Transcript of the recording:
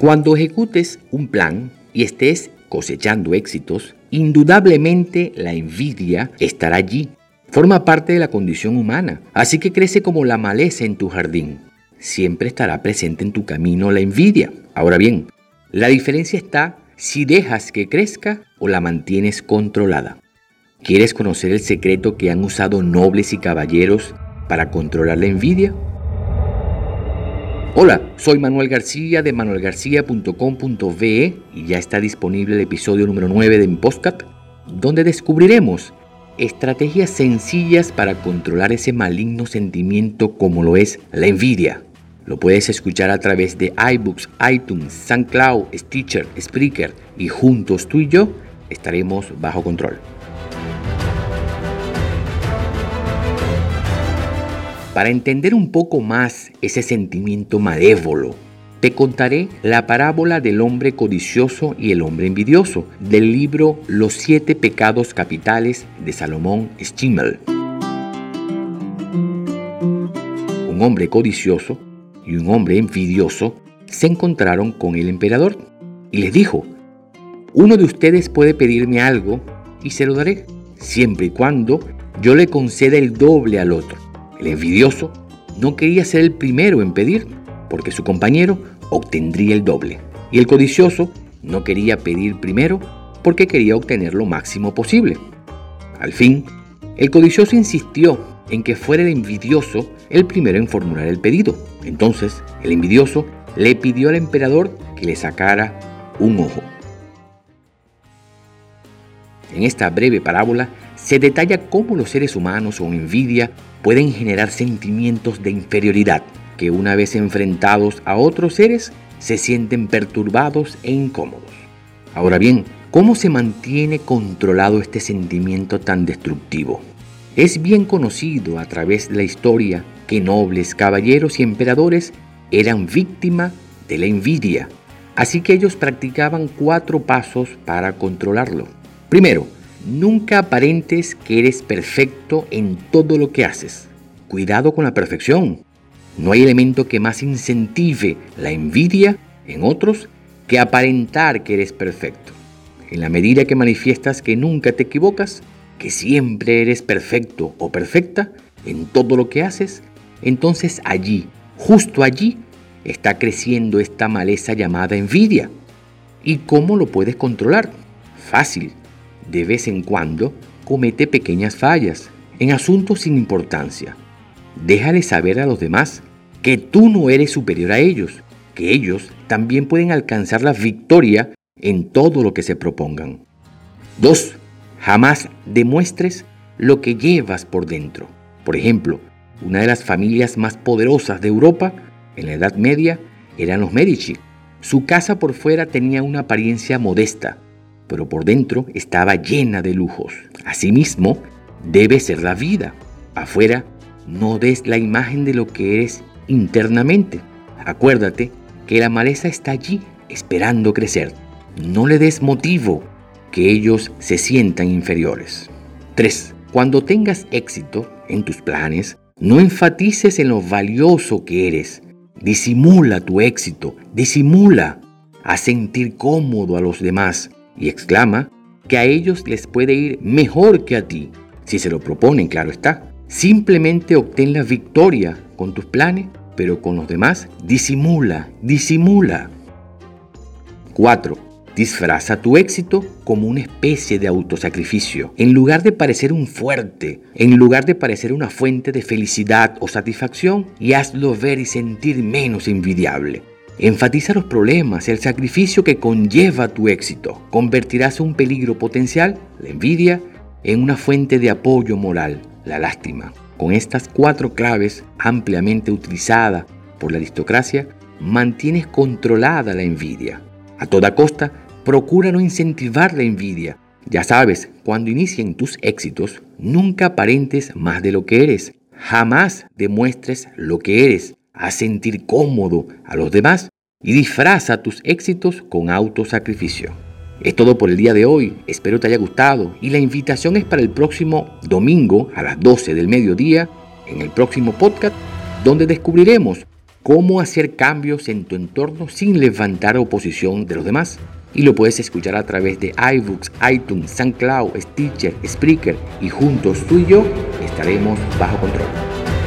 Cuando ejecutes un plan y estés cosechando éxitos, indudablemente la envidia estará allí. Forma parte de la condición humana, así que crece como la maleza en tu jardín. Siempre estará presente en tu camino la envidia. Ahora bien, la diferencia está si dejas que crezca o la mantienes controlada. ¿Quieres conocer el secreto que han usado nobles y caballeros para controlar la envidia? Hola, soy Manuel García de manuelgarcía.com.ve y ya está disponible el episodio número 9 de mi podcast, donde descubriremos estrategias sencillas para controlar ese maligno sentimiento como lo es la envidia. Lo puedes escuchar a través de iBooks, iTunes, SoundCloud, Stitcher, Spreaker y juntos tú y yo estaremos bajo control. Para entender un poco más ese sentimiento malévolo, te contaré la parábola del hombre codicioso y el hombre envidioso del libro Los siete pecados capitales de Salomón Schimmel. Un hombre codicioso y un hombre envidioso se encontraron con el emperador y les dijo, uno de ustedes puede pedirme algo y se lo daré, siempre y cuando yo le conceda el doble al otro. El envidioso no quería ser el primero en pedir, porque su compañero obtendría el doble. Y el codicioso no quería pedir primero, porque quería obtener lo máximo posible. Al fin, el codicioso insistió en que fuera el envidioso el primero en formular el pedido. Entonces, el envidioso le pidió al emperador que le sacara un ojo. En esta breve parábola se detalla cómo los seres humanos con envidia pueden generar sentimientos de inferioridad que una vez enfrentados a otros seres se sienten perturbados e incómodos. Ahora bien, ¿cómo se mantiene controlado este sentimiento tan destructivo? Es bien conocido a través de la historia que nobles, caballeros y emperadores eran víctimas de la envidia, así que ellos practicaban cuatro pasos para controlarlo. Primero, Nunca aparentes que eres perfecto en todo lo que haces. Cuidado con la perfección. No hay elemento que más incentive la envidia en otros que aparentar que eres perfecto. En la medida que manifiestas que nunca te equivocas, que siempre eres perfecto o perfecta en todo lo que haces, entonces allí, justo allí, está creciendo esta maleza llamada envidia. ¿Y cómo lo puedes controlar? Fácil de vez en cuando comete pequeñas fallas en asuntos sin importancia. Déjale saber a los demás que tú no eres superior a ellos, que ellos también pueden alcanzar la victoria en todo lo que se propongan. 2. Jamás demuestres lo que llevas por dentro. Por ejemplo, una de las familias más poderosas de Europa en la Edad Media eran los Medici. Su casa por fuera tenía una apariencia modesta, pero por dentro estaba llena de lujos. Asimismo, debe ser la vida. Afuera, no des la imagen de lo que eres internamente. Acuérdate que la maleza está allí esperando crecer. No le des motivo que ellos se sientan inferiores. 3. Cuando tengas éxito en tus planes, no enfatices en lo valioso que eres. Disimula tu éxito, disimula. a sentir cómodo a los demás y exclama que a ellos les puede ir mejor que a ti, si se lo proponen, claro está. Simplemente obtén la victoria con tus planes, pero con los demás disimula, disimula. 4. Disfraza tu éxito como una especie de autosacrificio. En lugar de parecer un fuerte, en lugar de parecer una fuente de felicidad o satisfacción, y hazlo ver y sentir menos envidiable. Enfatiza los problemas y el sacrificio que conlleva tu éxito. Convertirás un peligro potencial, la envidia, en una fuente de apoyo moral, la lástima. Con estas cuatro claves ampliamente utilizadas por la aristocracia, mantienes controlada la envidia. A toda costa, procura no incentivar la envidia. Ya sabes, cuando inicien tus éxitos, nunca aparentes más de lo que eres. Jamás demuestres lo que eres a sentir cómodo a los demás y disfraza tus éxitos con autosacrificio. Es todo por el día de hoy, espero te haya gustado y la invitación es para el próximo domingo a las 12 del mediodía en el próximo podcast donde descubriremos cómo hacer cambios en tu entorno sin levantar oposición de los demás. Y lo puedes escuchar a través de iBooks, iTunes, SoundCloud, Stitcher, Spreaker y juntos tú y yo estaremos bajo control.